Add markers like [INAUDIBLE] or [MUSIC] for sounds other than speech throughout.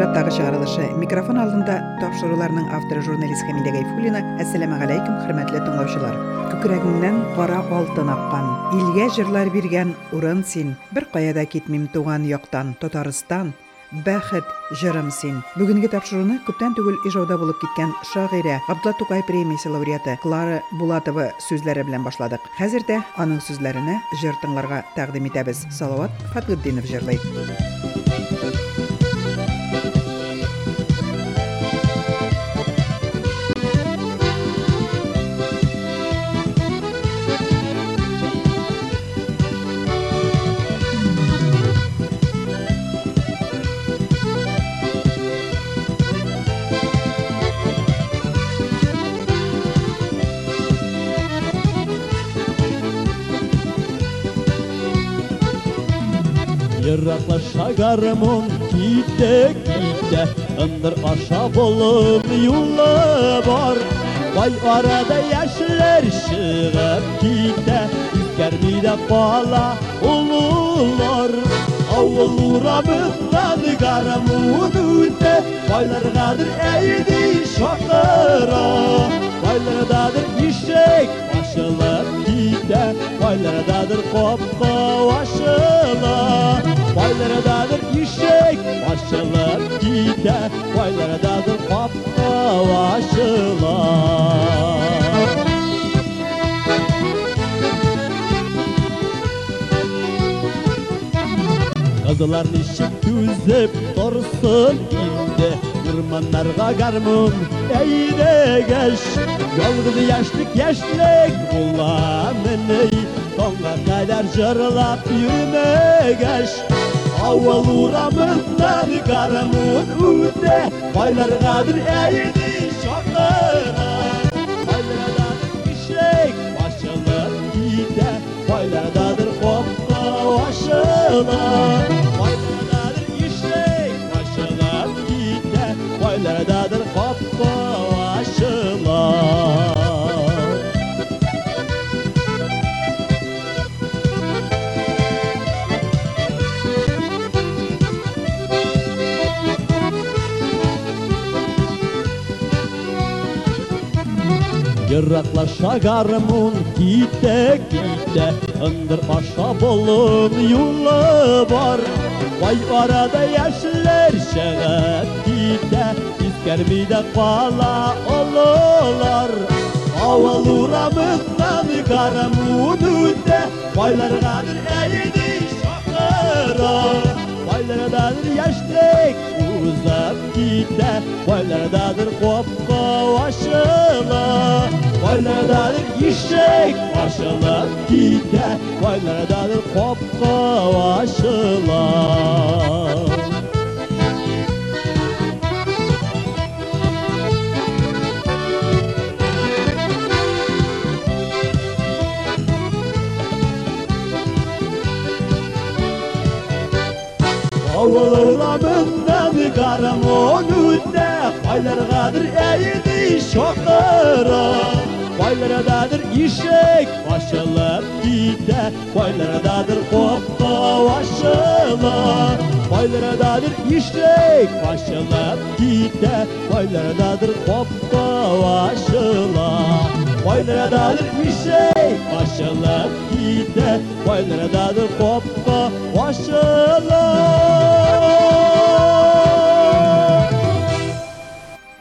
очраттагы чыгарылышы микрофон алдында тапшыруларның авторы журналист Хәмидә Гайфуллина. Әссәламу алейкум, хөрмәтле тыңлаучылар. Күкрәгеңнән кара алтын аккан, илгә җырлар биргән урын син. Бер кая китмим туган яктан, Татарстан. Бәхет җырым син. Бүгенге тапшыруны күптән түгел ижауда булып киткән шагыйрә Абдулла Тукай премиясе лауреаты Клара Булатова сүзләре белән башладык. Хәзер дә аның сүзләренә җыр тыңларга тәкъдим итәбез. Салават Фатгытдинов җырлый. Irakla şagarımın gide gide Indir aşa bolum yolu var Vay arada yaşlar şığıp gide Yüzger de bala ulular. Avul uğramından garamın ütte Baylar kadır eydi şaklara Baylardadır işek başılıp gide Baylardadır kopka başı Baylardadır işek aşılar gider. Baylara Baylardadır papma aşılar. Kazılar nişip düzüp dursun indi Yırmanlarga garmın eyde geç Yolgızı yaşlık yaşlık bulamın ey Tonga kadar jırlap yürüme geç. Avvalura mızları karanın üte Baylar kadır eğdi şoklara Bayladadır fişek başına gide. Bayladadır kopta başına. Uzaklaşagarmun gide gideIndır başa bolun yolu var. Vay arada yaşlar şeğet gide. İskermide kala olular. Aval uğramızdan karamun üde Baylargadır eğdi şakıra Baylargadır yaşlık uzak gide. Baylargadır kopka başına Vay nedanir yishek vashilab giga Vay nedanir qopqa vashilab Avılırla benden karım o günde. Aylar kadır eğdi şoklara. Байлардаdır ишек ашылып китә Байлардаdır копка ашыла Байлардаdır ишек ашылып китә Байлардаdır копка ашыла Байлардаdır ишек ашылып китә Байлардаdır копка ашыла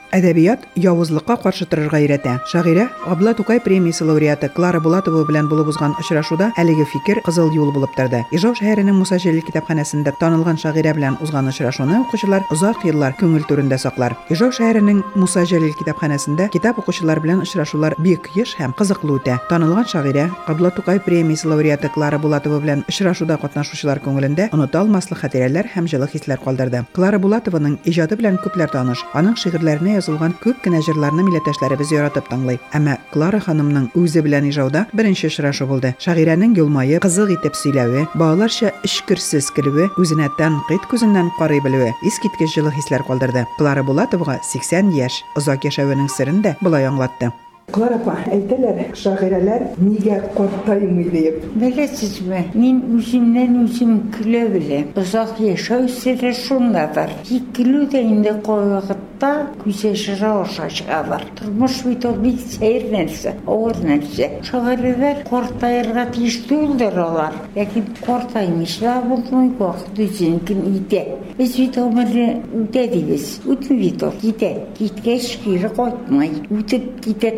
Әдәбият явызлыкка каршы торырга өйрәтә. Шагыйрә Абдулла Тукай премиясе лауреаты Клара Булатова белән булып узган очрашуда әлеге фикер кызыл юл булып торды. Ижау шәһәренең Муса Җәлил китапханәсендә танылган шагыйрә белән узган очрашуны укучылар озак еллар күңел түрендә саклар. Ижау шәһәренең Муса Җәлил китапханәсендә китап укучылар белән очрашулар бик еш һәм кызыклы үтә. Танылган шагыйрә Абдулла Тукай премиясе лауреаты Клара Булатова белән очрашуда катнашучылар күңелендә оныта алмаслык хатирәләр һәм җылы хисләр калдырды. Клара Булатованың иҗаты белән күпләр таныш. Аның шигырьләренә язылган күп кенә җырларны милләттәшләребез яратып тыңлый. Әмма Клара ханымның үзе белән ижауда беренче очрашу булды. Шагыйрәнең елмаеп, кызык итеп сөйләве, балаларча эшкерсез көлүе, үзенә тәнкыйть күзеннән карый белүе искиткеч җылы хисләр калдырды. Клара Булатовага 80 яшь, озак яшәвенең сырын да болай аңлатты. Клара апа, әйтәләр, шагыйрәләр нигә картаймый дип. Белесizmi? Мин үземнән үзем көлә беләм. Озак яшәү сире шунdadır. Тик көлү дә инде кайвакытта аша чыгалар. Тормыш бит ул бик сәер нәрсә, авыр нәрсә. Шагыйрәләр картаярга тиеш түгелдер алар. Ләкин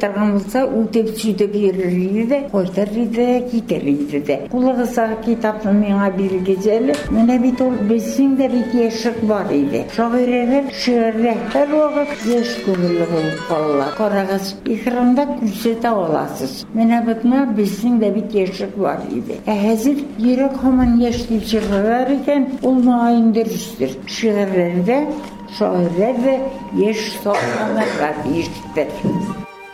торган булса, үтеп сүтеп йөрер иде дә, кайтыр иде дә, китер иде дә. Кулыгызга китапны миңа бирегез әле. Менә бит ул безнең дә бит яшьлек бар һәр вакыт яшь күңелле булып калалар. Карагыз, экранда күрсәтә аласыз. Менә битмә безнең дә бит яшьлек бар иде. Ә хәзер йөрәк һаман яшь дип чыгарар икән.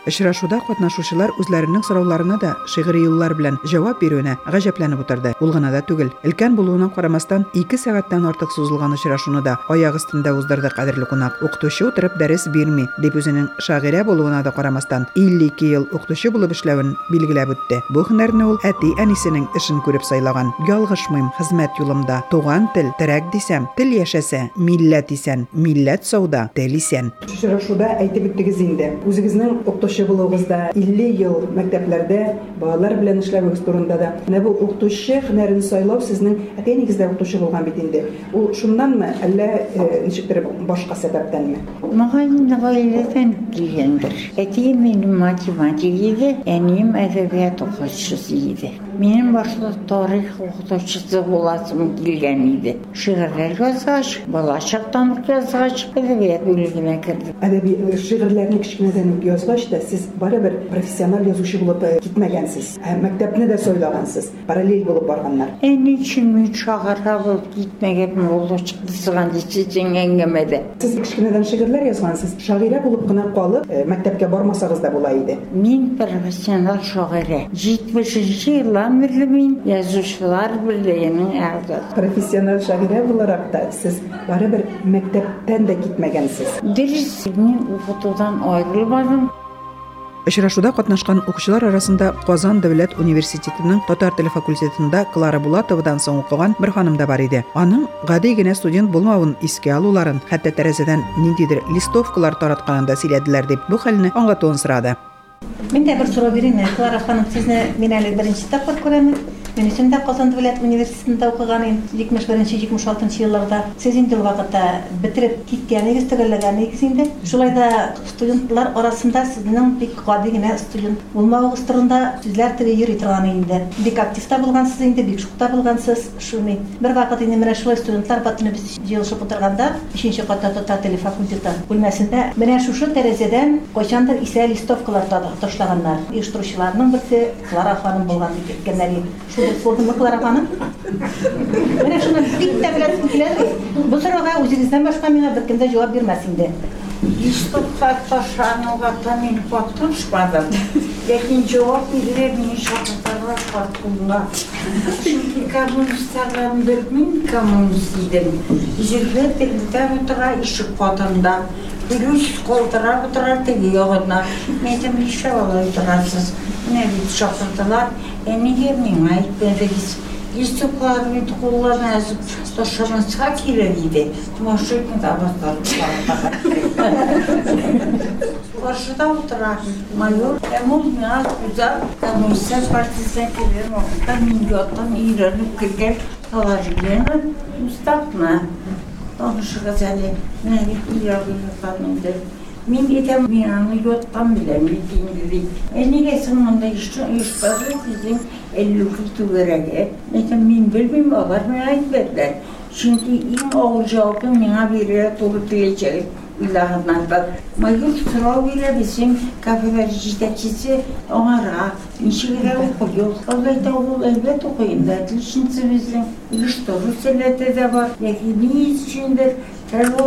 Очрашуда катнашучылар үзләренең сорауларына да шигъри юллар белән җавап бирүенә гаҗәпләнеп утырды. Ул гына да түгел, өлкән булуына карамастан 2 сәгатьтән артык сузылган очрашуны да аяк өстендә уздырды кадерле кунак. Укытучы утырып дәрес бирми, дип үзенең шагыйрә булуына да карамастан 52 ел укытучы булып эшләвен билгеләп үтте. Бу һөнәрне ул әти әнисенең эшен күреп сайлаган. Ялгышмыйм хезмәт юлымда. Туган тел, терәк дисәм, тел яшәсә, милләт исән, милләт сауда, тел исән. Очрашуда әйтеп үттегез инде. Үзегезнең булуыгызда 50 ел мәктәпләрдә балалар белән эшләвегез турында да. Менә бу укытучы һөнәрен сайлау сезнең әти нигездә укытучы булган бит инде. Ул шуннанмы, әллә э, ничектер башка сәбәптәнме? Маған ғаиләдән килгәндер. Әтием минем математик иде, әнием әдәбият укытучысы иде. Минем башта тарих укытучысы буласым килгән иде. Шигырьләр язгач, бала әдәбият бүлегенә кердем. Әдәби э, шигырьләрне кичкенәдән үк язгач та сез барыбер профессиональ язучы булып э, китмәгәнсез. Ә мәктәпне дә сайлагансыз. Параллель булып барганнар. Ә ничек мин шагырга булып китмәгән булу чыкты сыган дисең әңгәмәдә. Сез кичкенәдән шигырьләр язгансыз. Шагыйрә булып кына калып, э, мәктәпкә бармасагыз да була иде. Мин профессионал шагыйрә. 70 елдан бирле мин язучылар берлегенең әгъзасы. Профессиональ шагыйрә буларак та сез барыбер мәктәптән дә китмәгәнсез. Дөрес, мин укытудан аерылмадым. Очрашуда катнашкан укучылар арасында Казан дәүләт университетының татар теле факультетында Клара Булатовадан соң укыган бер ханым да бар иде. Аның гади генә студент булмавын искә алуларын, хәтта тәрәзәдән ниндидер листовкалар таратканын да сөйләделәр дип бу хәлне аңлатуын сорады. Мен дә бер сорау бирәм. Клара ханым, сезне мин әле беренче тапкыр күрәм. Мен үзем дә Казан дәүләт университетында укыган идем 71-76 елларда. Сез инде вакытта бетереп киткәнегез төгәлләгәнегез инде. Шулай да студентлар арасында сезнең бик гади генә студент булмагыгыз турында сүзләр теге йөри торган инде. Бик активта булгансыз инде, бик шукта булгансыз. Шуны бер вакыт инде менә шулай студентлар бөтен без җыелышып утырганда 5нче катта татар теле факультеты бүлмәсендә менә шушы тәрәзәдән кайчандыр исә листовкалар та- ташлаганнар. Оештыручыларның берсе Клара ханым булган дип иде. Шулай булдымы Клара ханым? Менә шуны бик тә беләсем килә. Бу сорауга үзегездән башка миңа беркем дә җавап бирмәс инде. Листовка ташлануга мен катнашмадым. Ләкин җавап бирергә мин шатлыкларга катнашмадым. Чөнки коммунистлардан бер мин коммунист теге ягына. Мен Yüzüklərini, qollarını əzib daşıran çak irəliydi. Maşınla da avatlarım Karşıda oturan mayor, Emul Miraz Güzel, Komünistler Partisi'ne gelirim. Oradan milyottan İran'ı kırgel kalacağını müstakna. Danışıqız hani, nə İran'ı yurtanımdır. Min etəm binanı yotdan biləmir, dinlirik. E, niyə sən onda iş, iş bizim 53 görədir. Məsələn, min bilməyim, ağarmaya etmədilər. Şimdi ən ауыр cavabı mənə verirə durub deyəcək. İllahından bak. Mayor Tural ilə bizim kafeləricidəkisi onara, inşilərə oxuyur. Vallahi da oğul elbət oxuyun dedi. Şimdi bizim işte Rus elədə də var. Yəqini içindir. Hər [LAUGHS]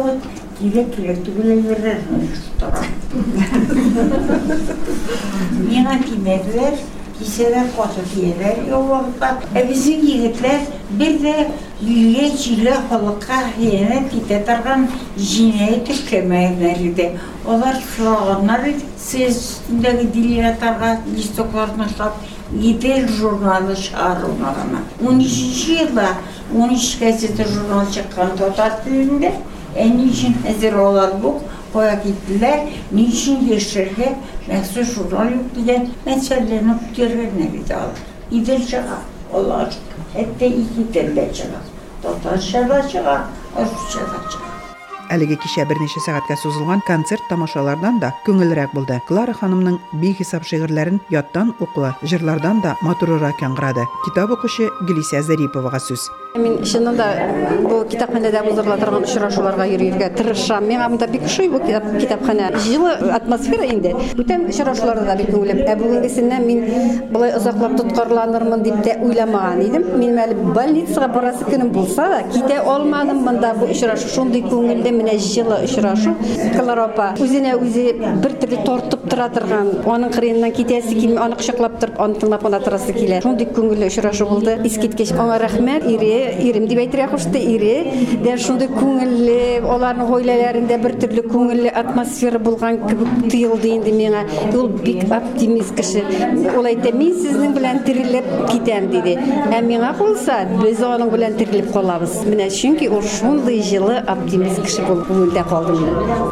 vaxt liseler katı diyeler yollarda. E bizim yiğitler bir de güye çile halka hiyene titetargan jineyi tüklemeyenleri de. Onlar sloganlar sesindeki diliyatarga listoklarına şap Gidel jurnalı çağrılmalarına. 13. yılda 13 gazete jurnal çıkan Totat dilinde en için hazır olan bu koya gittiler. Niçin geçirdi? Mesela şuradan yok diye meselelerini görevine gidiyorlar. İdir çıkar. Allah aşkına. Hep de iki derle çıkar. Doktor çıkar çıkar. Öfü çıkar çıkar. Әлеге кичә берничә сәгатькә сузылган концерт тамашалардан да күңеллерәк булды. Клара ханымның бик хисап шигырьләрен яттан укуы, җырлардан да матуррак яңгырады. Китап укучы Гелисия Зариповага сүз. Мин чыннан да бу китапханәдә узырыла торган очрашуларга йөрергә тырышам. Миңа монда бик ошый бу китап, китапханә. Җылы атмосфера инде. Бүтән очрашуларда да бик күңелем. Ә бүгенгесеннән мин булай озаклап тоткарланырмын дип тә уйламаган идем. Мин әле больницага барасы көнем булса да китә алмадым монда бу очрашу. Шундый күңелле менә җылы очрашу. Кларопа үзенә үзе бер төрле тартып тора торган, аның кырыеннан китәсе килми, аны кочаклап торып, аны тыңлап ана торасы килә. Шундый күңелле очрашу булды. Искиткеч аңа рәхмәт, ире, ирем дип әйтергә кушты, ире. Дә шундый күңелле, аларның гаиләләрендә бер төрле күңелле атмосфера булган кебек тоелды инде миңа. Ул бик оптимист кеше. Ул сезнең белән терелеп китәм диде. Ә миңа булса, без аның белән терелеп калабыз. Менә җылы оптимист булып күңелдә калды минем.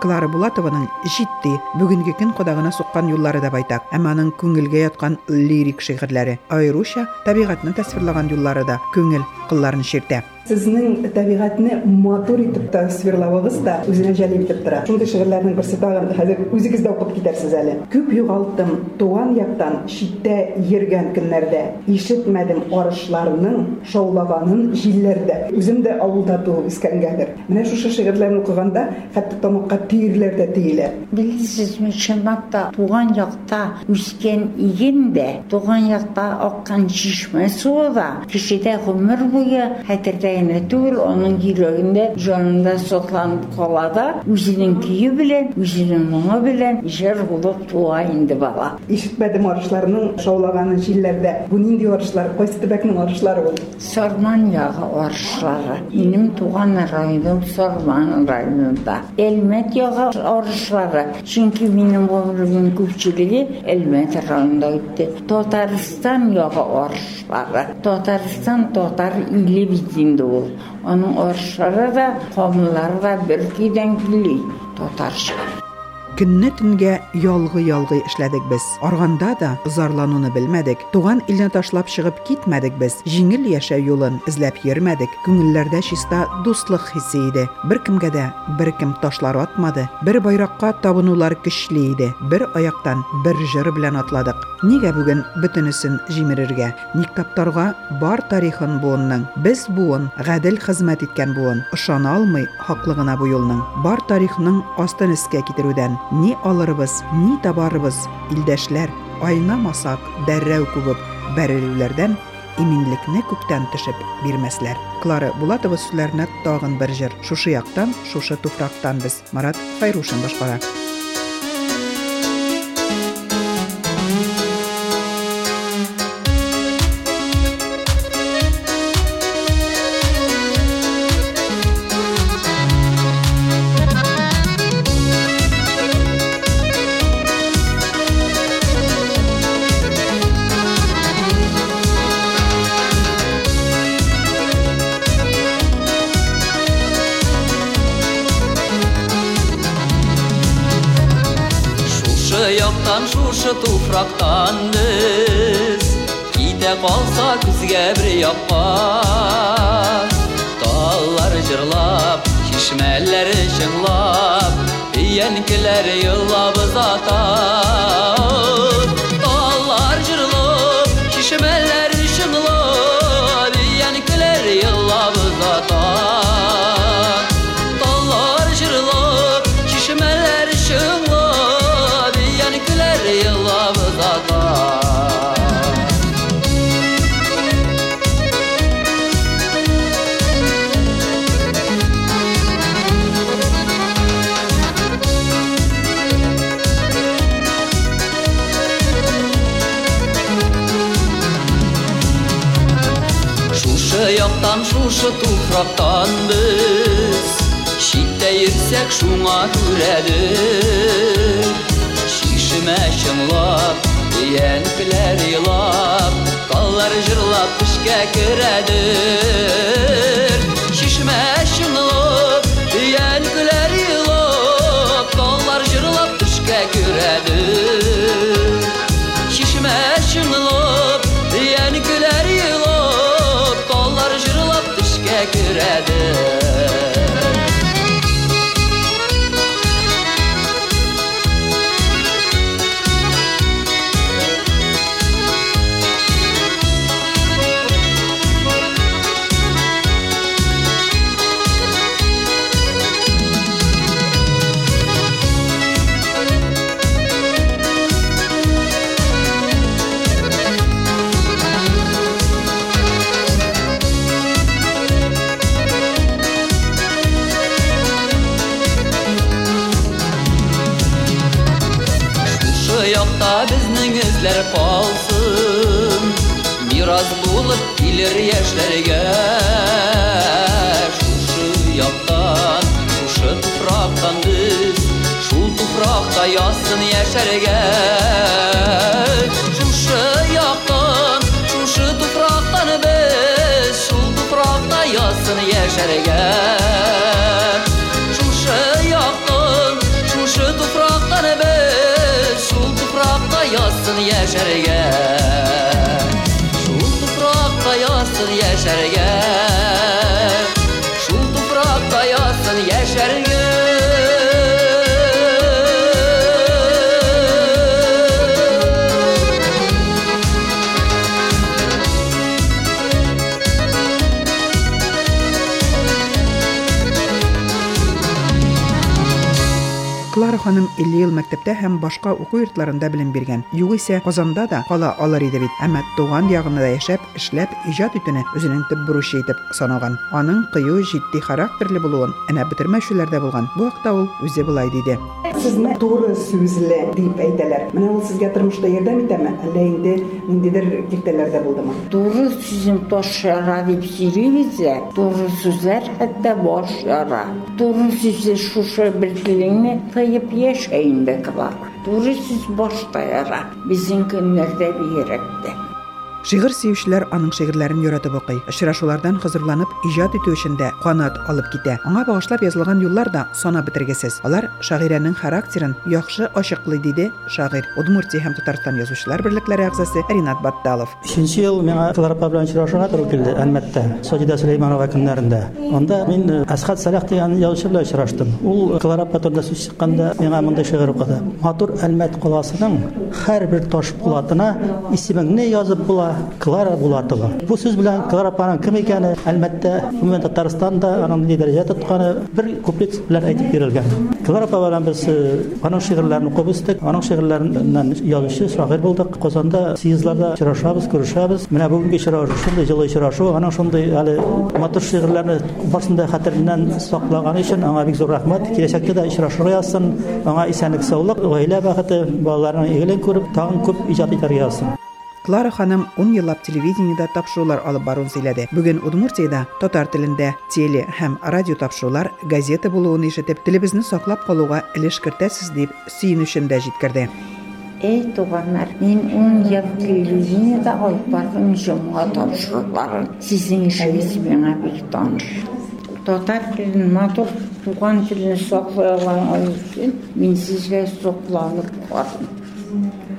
Клара Булатованың җитди, бүгенге көн кодагына суккан юллары да байтак, әмма аның күңелгә яткан лирик шигырьләре, аеруча табигатьне тасвирлаган юллары да күңел кылларын ширтә. Сезнең табигатьне матур итеп тасвирлавыгыз да үзенә җәлеп итеп тора. Шундый шигырьләрнең берсе тагын хәзер үзегез дә укып китәрсез әле. Күп югалтым туган яктан читтә йөргән көннәрдә. Ишетмәдем арышларның шаулаганын җилләрдә. Үзем дә авылда туып үскәнгәдер. Менә шушы шигырьләрне укыганда хәтта тамакка тиерләр дә тиелә. Білесізме шынақта туған жақта өскен иген де туған жақта аққан шишме суы да кішіде ғұмыр бойы хәтердәйіне kaynatur, onun yüreğinde canından soklanıp kolada, müzinin kiyi bilen, müzinin mama bilen, jer bulup tuğa indi bala. İşitmedim arışlarının şovlaganı jillerde. Bu nindi arışlar, Koysetebek'in arışları oldu. Sarman yağı arışları. Benim tuğan rayonum Sarman rayonunda. Elmet yağı arışları. Çünkü benim ömrümün küçülüğü Elmet rayonunda gitti. Tataristan yağı arışları. Tataristan Tatar ili bittiğinde битінде ол. Оның орышлары да, қомылары да бір күйден күлі. Татарша. Көнне төнгә ялгы-ялгы эшләдек без. Арганда да зарлануны белмәдек. Туган илне ташлап чыгып китмәдек без. Җиңел яшәү юлын эзләп йөрмәдек. Күңелләрдә чиста дуслык хисе иде. Беркемгә дә беркем ташлар атмады. Бер байракка табынулар көчле иде. Бер аяктан бер җыр белән атладык. Нигә бүген бөтенесен җимерергә? Ник таптарга бар тарихын буынның. Без буын, гадел хезмәт иткән буын. Ышана алмый хаклыгына бу юлның. Бар тарихның астын искә китерүдән ни алырбыз, ни табарбыз, илдәшләр, айнамасак дәррәү күбеп бәрелүләрдән иминлекне күктән төшеп бирмәсләр. Клара Булатова сүзләренә тагын бер җыр. Шушы яктан, шушы туфрактан без. Марат Файрушин башкара. яктан, шушы туфрактан без Китә калса күзгә бер якка Таллар җырлап, чишмәләр чыңлап Өянкеләр йыллап озата Шушы яктан шушы туфрактан без Читтә йөрсәк шуңа күрәдер Шишемә чыңлап, янкеләр илап Таллар җырлап төшкә керәдер sergen ханым 50 ел мәктәптә һәм башка уку йортларында белем биргән. Югыйсә Казанда да кала алыр иде бит. Әмма туган ягында яшәп, эшләп, иҗат итүне үзенең төп бурычы итеп санаган. Аның кыю, җитди характерлы булуын әнә бетермәүчеләрдә булган. Бу вакытта ул үзе булай диде. sizni to'g'ri so'zla deb aytadilar mana bu sizga turmushda yordam etadimi alla endi nindidir kektalarda bo'ldimi to'g'ri so'zim bosh yara deb so'raymiza to'g'ri so'zlar hatto bosh yara to'g'ri so'zlar shu shu birligini tayib yashaydi to'g'ri so'z boshda yara bizning kunlarda bu yurakda Шигырь сөючеләр аның шигырьләрен яратып укый. Очрашулардан хозурланып, иҗат итү эшендә канат алып китә. Аңа багышлап язылган юллар да сана бетергесез. Алар шагыйрәнең характерын яхшы ачыклый диде шагыйрь. Удмуртия һәм Татарстан язучылар берлекләре әгъзасы Ринат Батталов. Үшенче ел миңа Кларапа белән очрашуга туры килде Әлмәттә, Саҗидә Сөләйманова көннәрендә. Анда мин э, Әсхат Салах дигән язучы белән очраштым. Ул Кларапа турында сүз чыкканда миңа мондай шигырь укыды. Матур Әлмәт каласының һәрбер таш булатына исемеңне язып була, Клара Булатова. Бу сүз белән Кларапаның кем икәне Әлмәттә, гомумән Татарстанда аның ни дәрәҗә тотканы бер куплет белән әйтеп бирелгән. Кларапа белән без аның шигырьләрен укып үстек, аның шигырьләреннән язучы, шагыйрь булдык. Казанда съездларда очрашабыз, күрешәбез. Менә бүгенге очрашу, шундый җылы очрашу, аның шундый әле матур шигырьләрне барсында хәтереннән саклаганы өчен аңа бик зур рәхмәт. Киләчәктә дә очрашырга язсын, аңа исәнлек, саулык, гаилә бәхете, балаларның игелен күреп, тагын күп иҗат итәргә язсын. Клара ханым 10 еллап телевидениедә тапшырулар алып баруын сөйләде. Бүген Удмуртиядә татар телендә теле һәм радио тапшырулар, газета булуын ишетеп, телебезне саклап калуга өлеш кертәсез дип сөенүчен дә җиткерде. Ey tuğanlar, ben 10 yıl televizyonu da alıp bardım cumğa tavşırıkların. Sizin işiniz bana bir tanış. Tatar dilini, matur tuğan dilini saklayan için ben sizge soklanıp varım.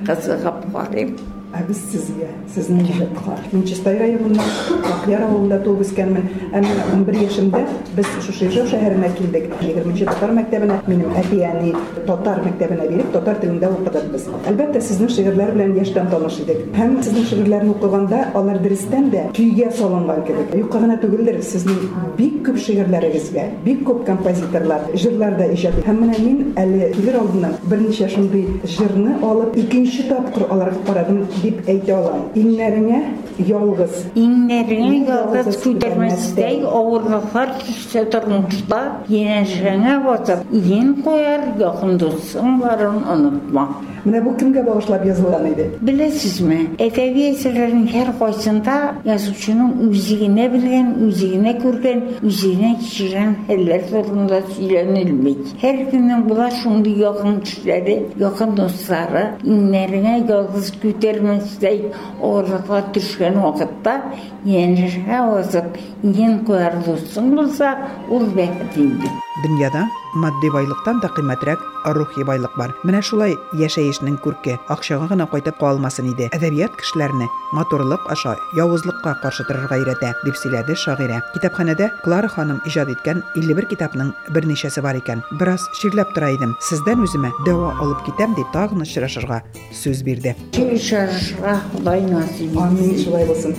Kızıqıp varım. Ә без сезгә, сезнең җибәткә. Мин Чистай районында, Акъяр авылында туып үскәнмен. Әмма 11 яшемдә без шушы Ижау шәһәренә килдек. 20 татар мәктәбенә, минем әти әни татар мәктәбенә биреп, татар телендә укыдык без. Әлбәттә, сезнең шигырьләр белән яшьтән таныш идек. Һәм сезнең шигырьләрне укыганда, алар дөрестән дә көйгә салынган кебек. Юкка гына түгелдер, сезнең бик күп шигырьләрегезгә, бик күп композиторлар җырларда иҗат итә. Һәм менә мин әле килер алдыннан берничә шундый җырны алып, икенче тапкыр аларга карадым dip eti olan inlerine yolgız. İnlerini yolgız küdürmesdey oğurluklar sötürmüşler. Yenişine basıp yin koyar yakındısın varın unutma. Mine bu kimge bağışlap yazılan idi? Bilesiz mi? Edebi eserlerin her koysunda yazıcının üzerine bilen, üzerine görgen, üzerine kişiren heller zorunda söylenilmek. Her günün bula şunlu yakın kişileri, yakın dostları, inlerine yolgız küdürmesdey oğurluklar düşkün вакытта yenişe basıp in koyar dostun болса, ул бәхет инде. Дөньяда матди байлыктан да кыйммәтрәк рухи байлык бар. Менә шулай яшәешнең күрке акчага гына кайтып калмасын иде. Әдәбият кешеләрне матурлык аша явызлыкка каршы торырга өйрәтә, дип сөйләде шагыйрә. Китапханәдә Клара ханым иҗат иткән 51 китапның берничәсе бар икән. Бераз ширләп тора идем. Сездән үземә дәва алып китәм дип тагын очрашырга сүз бирде. Шашыра Худай насип Амин, шулай булсын.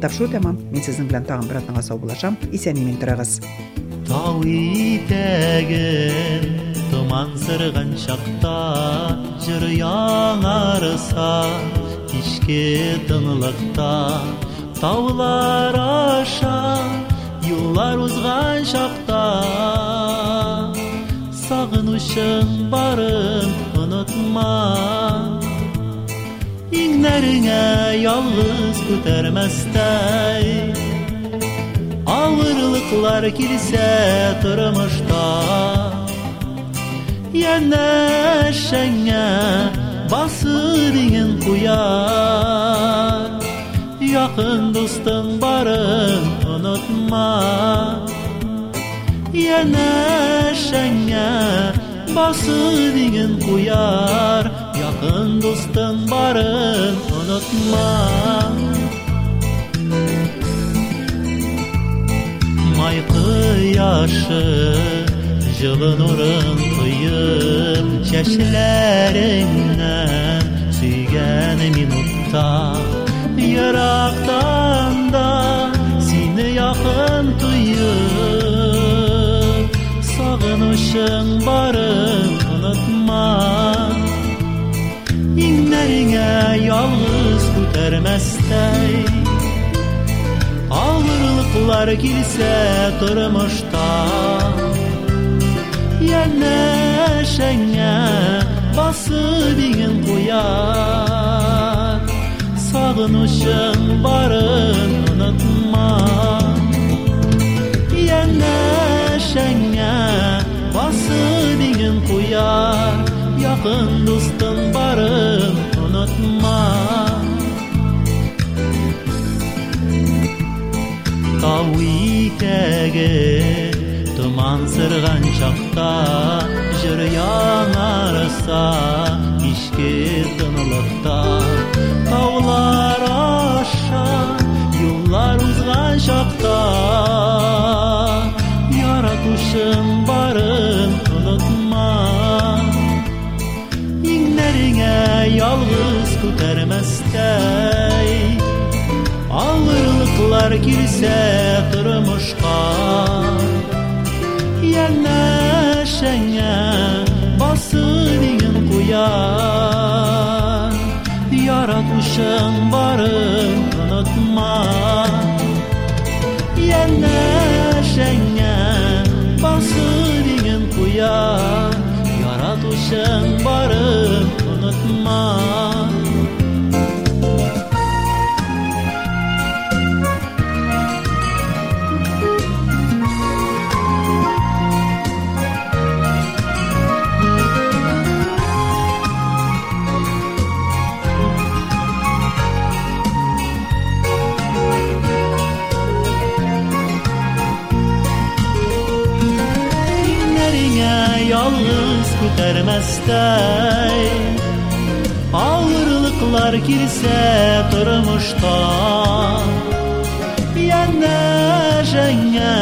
Тапшыру тәмам. Мин сезнең белән тагын бер атнага сау булашам. Исән-имин торыгыз. Тау итәген Томан сырған шақта Жыр яңарыса Кешке тынлықта Таулар аша Юллар узған шақта. Сағынышың барын ұнытма. Иңнәріңә ялғыз Atlar kilise kırmışta. Yene şenge basırın kuyar Yakın dostum barın unutma. Yene şenge basırın kuyar Yakın dostum barın unutma. yaşı Jılın orıntıyım çeşilerinden Süygen minutta Yaraktan da seni yakın duyum Sağınışın barım unutma. İnlerine yalnız kütermestey Ağırlı Atlar girse kırmışta Yerine şenge bası bin koyar Sağınışın barın unutma. Yerine şenge bası bin koyar Yakın dostun barın Тау итәге Томан сырған шақта Жыр яңарыса Кишке тынылықта Таулар аша Юллар узған шақта Яратушың барын ұнытма Иңнәріңә ялғыз күтәрмәстәй Авырлыклар Aqlar girsə qırmışqa Yerləşənə basınin quyan Yaratmışın barın unutma. Yerləşənə basınin quyan Yaratmışın barın unutma. verməsdəy Ağırlıqlar girsə durmuşda Yenə jəngə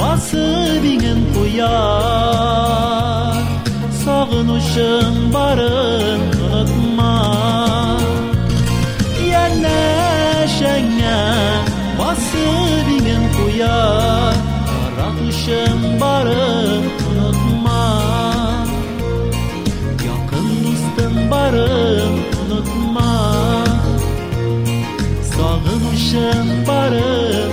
basıb inin quyar Sağınışın barın unutma. Yenə jəngə basıb inin quyar Qaraqışın barın chambarão